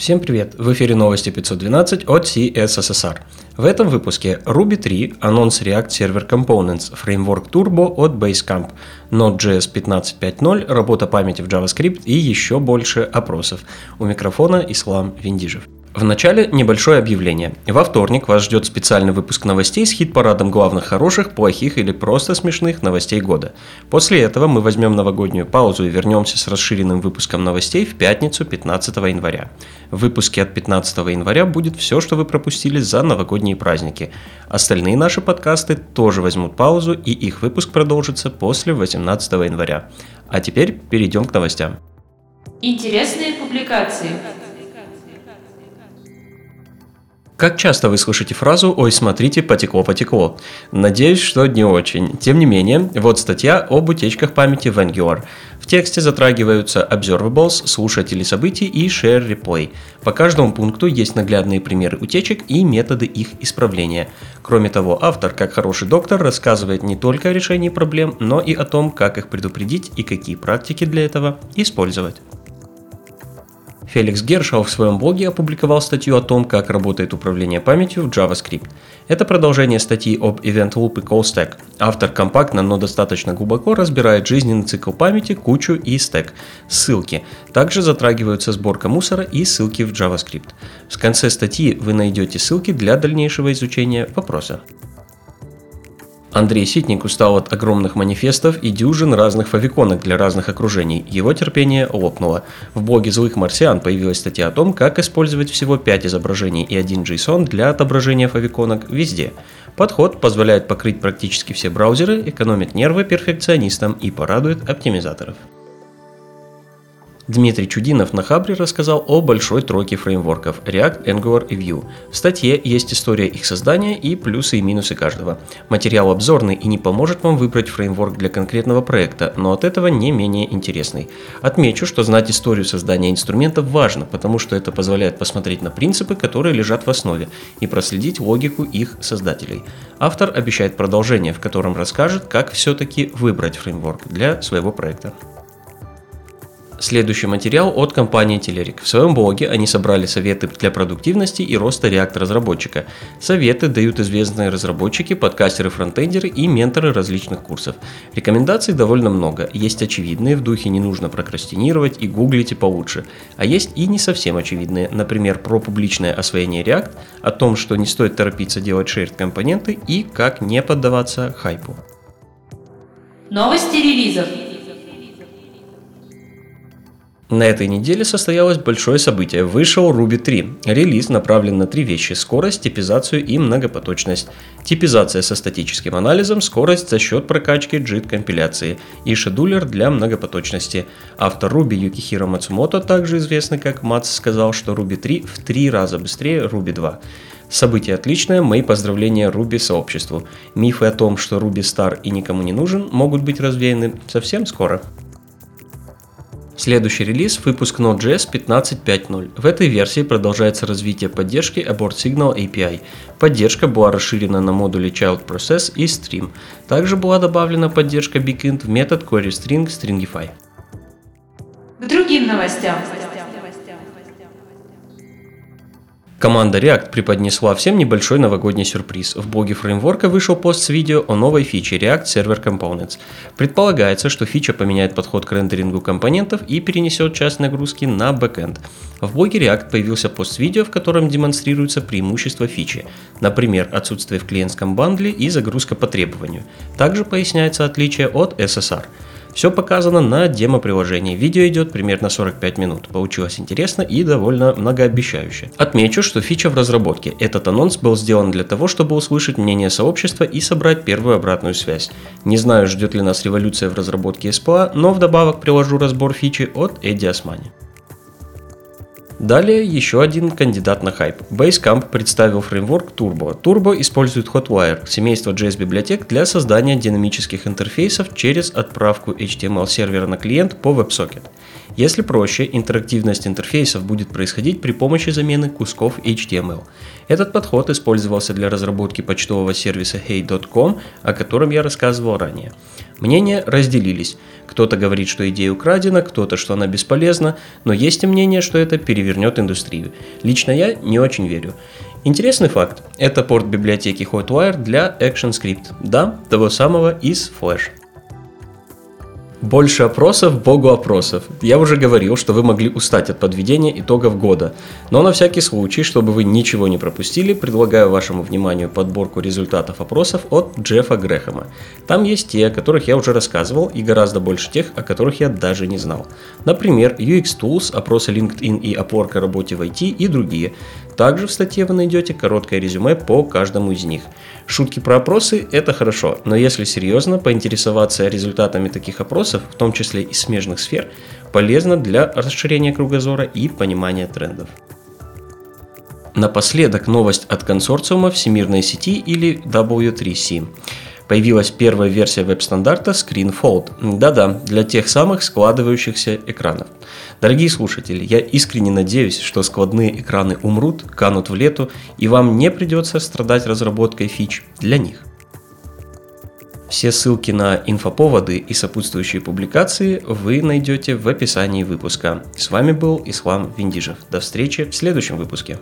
Всем привет! В эфире новости 512 от CSSR. В этом выпуске Ruby 3, анонс React Server Components, фреймворк Turbo от Basecamp, Node.js 15.5.0, работа памяти в JavaScript и еще больше опросов. У микрофона Ислам Виндижев. В начале небольшое объявление. Во вторник вас ждет специальный выпуск новостей с хит-парадом главных хороших, плохих или просто смешных новостей года. После этого мы возьмем новогоднюю паузу и вернемся с расширенным выпуском новостей в пятницу 15 января. В выпуске от 15 января будет все, что вы пропустили за новогодние праздники. Остальные наши подкасты тоже возьмут паузу и их выпуск продолжится после 18 января. А теперь перейдем к новостям. Интересные публикации. Как часто вы слышите фразу «Ой, смотрите, потекло-потекло»? Надеюсь, что не очень. Тем не менее, вот статья об утечках памяти в Angular. В тексте затрагиваются observables, слушатели событий и share replay. По каждому пункту есть наглядные примеры утечек и методы их исправления. Кроме того, автор, как хороший доктор, рассказывает не только о решении проблем, но и о том, как их предупредить и какие практики для этого использовать. Феликс Гершау в своем блоге опубликовал статью о том, как работает управление памятью в JavaScript. Это продолжение статьи об Event Loop и Call Stack. Автор компактно, но достаточно глубоко разбирает жизненный цикл памяти, кучу и стек. Ссылки. Также затрагиваются сборка мусора и ссылки в JavaScript. В конце статьи вы найдете ссылки для дальнейшего изучения вопроса. Андрей Ситник устал от огромных манифестов и дюжин разных фавиконок для разных окружений. Его терпение лопнуло. В блоге «Злых марсиан» появилась статья о том, как использовать всего 5 изображений и один JSON для отображения фавиконок везде. Подход позволяет покрыть практически все браузеры, экономит нервы перфекционистам и порадует оптимизаторов. Дмитрий Чудинов на Хабре рассказал о большой тройке фреймворков React, Angular и Vue. В статье есть история их создания и плюсы и минусы каждого. Материал обзорный и не поможет вам выбрать фреймворк для конкретного проекта, но от этого не менее интересный. Отмечу, что знать историю создания инструментов важно, потому что это позволяет посмотреть на принципы, которые лежат в основе, и проследить логику их создателей. Автор обещает продолжение, в котором расскажет, как все-таки выбрать фреймворк для своего проекта. Следующий материал от компании Telerik. В своем блоге они собрали советы для продуктивности и роста React-разработчика. Советы дают известные разработчики, подкастеры, фронтендеры и менторы различных курсов. Рекомендаций довольно много. Есть очевидные, в духе не нужно прокрастинировать и гуглите получше. А есть и не совсем очевидные, например, про публичное освоение React, о том, что не стоит торопиться делать shared компоненты и как не поддаваться хайпу. Новости релизов. На этой неделе состоялось большое событие. Вышел Ruby 3. Релиз направлен на три вещи – скорость, типизацию и многопоточность. Типизация со статическим анализом, скорость за счет прокачки JIT компиляции и шедулер для многопоточности. Автор Ruby Юкихиро Мацумото, также известный как Мац, сказал, что Ruby 3 в три раза быстрее Ruby 2. Событие отличное, мои поздравления Ruby сообществу. Мифы о том, что Ruby стар и никому не нужен, могут быть развеяны совсем скоро. Следующий релиз – выпуск Node.js 15.5.0. В этой версии продолжается развитие поддержки Abort Signal API. Поддержка была расширена на модули Child Process и Stream. Также была добавлена поддержка Backend в метод QueryString Stringify. К другим новостям. Команда React преподнесла всем небольшой новогодний сюрприз. В блоге фреймворка вышел пост с видео о новой фиче React Server Components. Предполагается, что фича поменяет подход к рендерингу компонентов и перенесет часть нагрузки на бэкэнд. В блоге React появился пост с видео, в котором демонстрируются преимущества фичи. Например, отсутствие в клиентском бандле и загрузка по требованию. Также поясняется отличие от SSR. Все показано на демо-приложении. Видео идет примерно 45 минут. Получилось интересно и довольно многообещающе. Отмечу, что фича в разработке. Этот анонс был сделан для того, чтобы услышать мнение сообщества и собрать первую обратную связь. Не знаю, ждет ли нас революция в разработке SPA, но вдобавок приложу разбор фичи от Эдди Османи. Далее еще один кандидат на хайп. Basecamp представил фреймворк Turbo. Turbo использует Hotwire, семейство JS-библиотек для создания динамических интерфейсов через отправку HTML сервера на клиент по WebSocket. Если проще, интерактивность интерфейсов будет происходить при помощи замены кусков HTML. Этот подход использовался для разработки почтового сервиса hey.com, о котором я рассказывал ранее. Мнения разделились. Кто-то говорит, что идея украдена, кто-то, что она бесполезна, но есть и мнение, что это перевернет индустрию. Лично я не очень верю. Интересный факт. Это порт библиотеки Hotwire для ActionScript. Да, того самого из Flash. Больше опросов, богу опросов. Я уже говорил, что вы могли устать от подведения итогов года. Но на всякий случай, чтобы вы ничего не пропустили, предлагаю вашему вниманию подборку результатов опросов от Джеффа Грэхэма. Там есть те, о которых я уже рассказывал, и гораздо больше тех, о которых я даже не знал. Например, UX Tools, опросы LinkedIn и Upwork о работе в IT и другие. Также в статье вы найдете короткое резюме по каждому из них. Шутки про опросы – это хорошо, но если серьезно, поинтересоваться результатами таких опросов, в том числе и смежных сфер, полезно для расширения кругозора и понимания трендов. Напоследок новость от консорциума Всемирной сети или W3C появилась первая версия веб-стандарта ScreenFold. Да-да, для тех самых складывающихся экранов. Дорогие слушатели, я искренне надеюсь, что складные экраны умрут, канут в лету, и вам не придется страдать разработкой фич для них. Все ссылки на инфоповоды и сопутствующие публикации вы найдете в описании выпуска. С вами был Ислам Виндижев. До встречи в следующем выпуске.